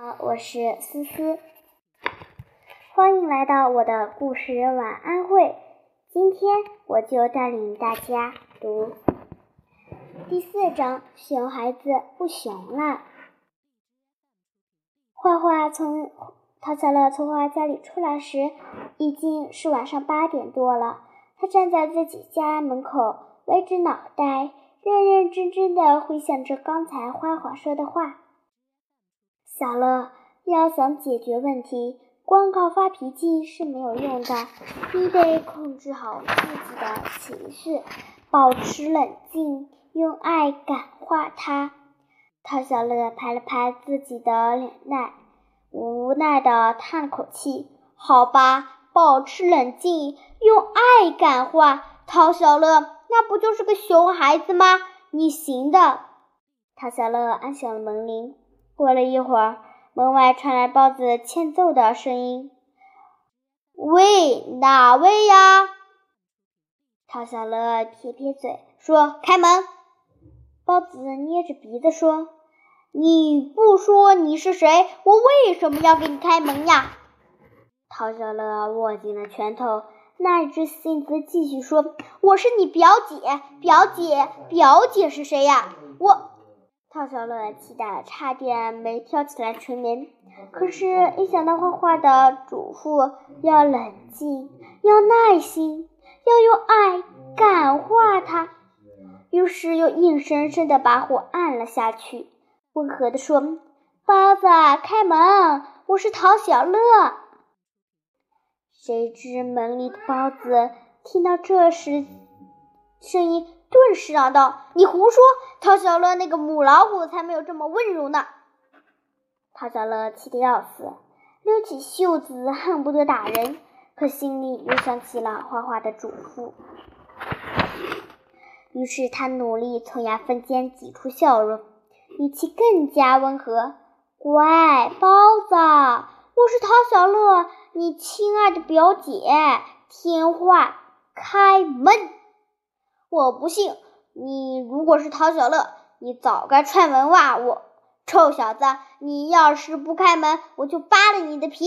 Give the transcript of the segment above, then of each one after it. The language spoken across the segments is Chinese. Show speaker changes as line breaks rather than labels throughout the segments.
好，我是思思，欢迎来到我的故事晚安会。今天我就带领大家读第四章《熊孩子不熊了》。画画从陶小乐从画家里出来时，已经是晚上八点多了。他站在自己家门口，歪着脑袋，认认真真的回想着刚才花花说的话。小乐，要想解决问题，光靠发脾气是没有用的。你得控制好自己的情绪，保持冷静，用爱感化他。陶小乐拍了拍自己的脸蛋，无奈的叹了口气：“好吧，保持冷静，用爱感化陶小乐，那不就是个熊孩子吗？你行的。”陶小乐按响了门铃。过了一会儿，门外传来包子欠揍的声音：“喂，哪位呀？”陶小乐撇撇嘴说：“开门。”包子捏着鼻子说：“你不说你是谁，我为什么要给你开门呀？”陶小乐握紧了拳头，耐着性子继续说：“我是你表姐，表姐，表姐是谁呀？我。”陶小乐气得差点没跳起来捶门，可是，一想到画画的嘱咐要冷静、要耐心、要用爱感化他，于是又硬生生的把火按了下去，温和的说：“包子，开门，我是陶小乐。”谁知门里的包子听到这时声音。顿时嚷道：“你胡说！陶小乐那个母老虎才没有这么温柔呢！”陶小乐气得要死，溜起袖子，恨不得打人，可心里又想起了花花的嘱咐，于是他努力从牙缝间挤出笑容，语气更加温和：“乖，包子，我是陶小乐，你亲爱的表姐，听话，开门。”我不信，你如果是陶小乐，你早该踹门哇！我臭小子，你要是不开门，我就扒了你的皮！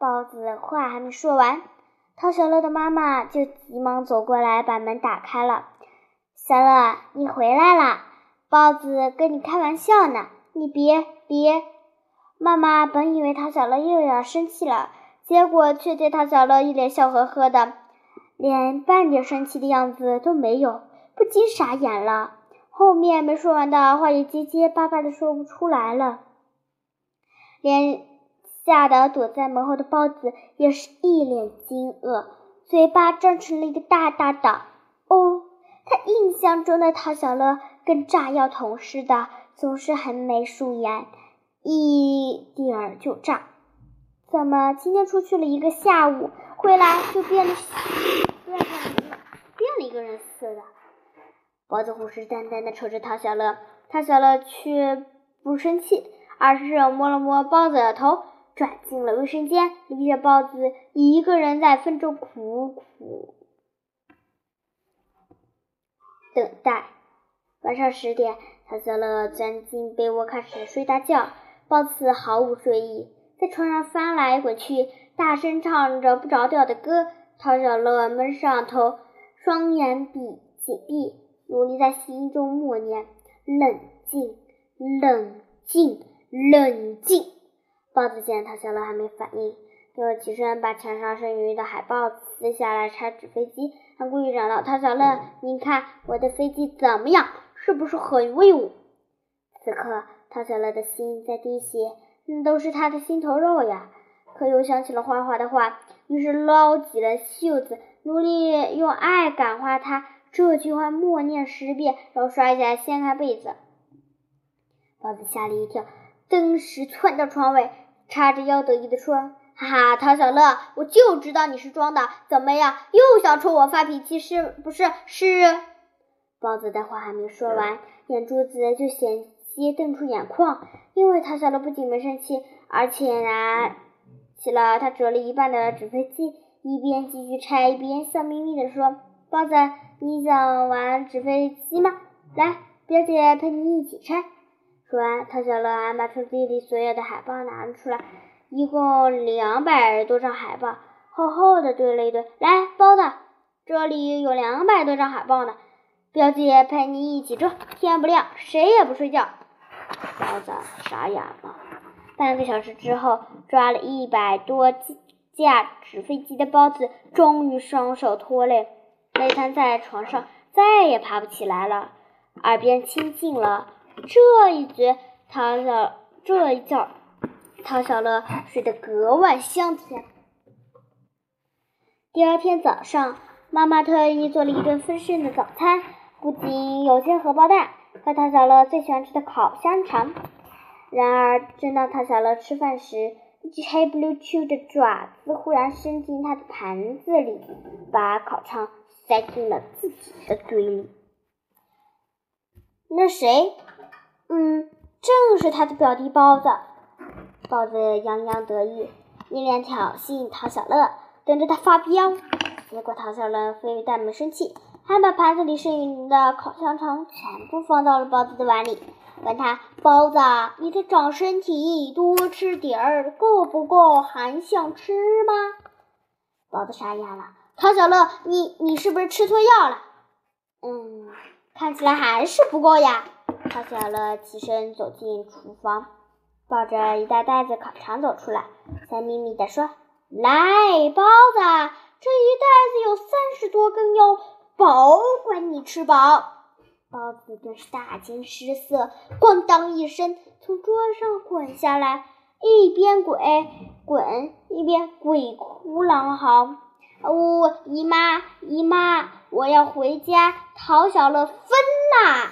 包子话还没说完，陶小乐的妈妈就急忙走过来把门打开了。小乐，你回来啦，包子跟你开玩笑呢，你别别！妈妈本以为陶小乐又要生气了，结果却对陶小乐一脸笑呵呵的。连半点生气的样子都没有，不禁傻眼了。后面没说完的话也结结巴巴的说不出来了。连吓得躲在门后的包子也是一脸惊愕，嘴巴张成了一个大大的“哦”。他印象中的陶小乐跟炸药桶似的，总是横眉竖眼，一点儿就炸。怎么今天出去了一个下午，回来就变得了？变了一个人似的，包子虎视眈眈的瞅着陶小乐，陶小乐却不生气，而是摸了摸包子的头，转进了卫生间，留下包子一个人在风中苦苦等待。晚上十点，陶小乐钻进被窝开始睡大觉，包子毫无睡意，在床上翻来滚去，大声唱着不着调的歌。陶小乐闷上头，双眼闭紧闭，努力在心中默念：“冷静，冷静，冷静。”包子见陶小乐还没反应，就起身把墙上剩余的海报撕下来拆纸飞机，还故意嚷道：“陶小乐，您看我的飞机怎么样？是不是很威武？”此刻，陶小乐的心在滴血，那都是他的心头肉呀。可又想起了花花的话，于是捞起了袖子，努力用爱感化他。这句话默念十遍，然后刷一下掀开被子。包子吓了一跳，登时窜到床尾，叉着腰得意地说：“哈哈，陶小乐，我就知道你是装的，怎么样，又想冲我发脾气是不是？是。”包子的话还没说完，眼珠子就险些瞪出眼眶，因为陶小乐不仅没生气，而且呢。起了他折了一半的纸飞机，一边继续拆，一边笑眯眯地说：“包子，你想玩纸飞机吗？来，表姐陪你一起拆。”说完，唐小乐把抽屉里所有的海报拿了出来，一共两百多张海报，厚厚的堆了一堆。来，包子，这里有两百多张海报呢。表姐陪你一起折，天不亮谁也不睡觉。包子傻眼了。半个小时之后，抓了一百多架纸飞机的包子终于双手脱累，累瘫在床上，再也爬不起来了。耳边清静了。这一觉，陶小这一觉，陶小乐睡得格外香甜。第二天早上，妈妈特意做了一顿丰盛的早餐，不仅有些荷包蛋和陶小乐最喜欢吃的烤香肠。然而，正当陶小乐吃饭时，一只黑不溜秋的爪子忽然伸进他的盘子里，把烤肠塞进了自己的嘴里。那谁？嗯，正是他的表弟包子。包子洋洋得意，一脸挑衅陶小乐，等着他发飙。结果陶小乐非但没生气，还把盘子里剩余的烤香肠全部放到了包子的碗里，问他：“包子，你在长身体，多吃点儿，够不够？还想吃吗？”包子傻眼了。陶小乐，你你是不是吃错药了？嗯，看起来还是不够呀。陶小乐起身走进厨房，抱着一大袋子烤肠走出来，笑眯眯地说：“来，包子，这一袋子有三十多根哟，保管你吃饱。”包子顿时大惊失色，咣当一声从桌上滚下来，一边滚滚一边鬼哭狼嚎：“呜，姨妈，姨妈，我要回家！讨小乐疯啦！”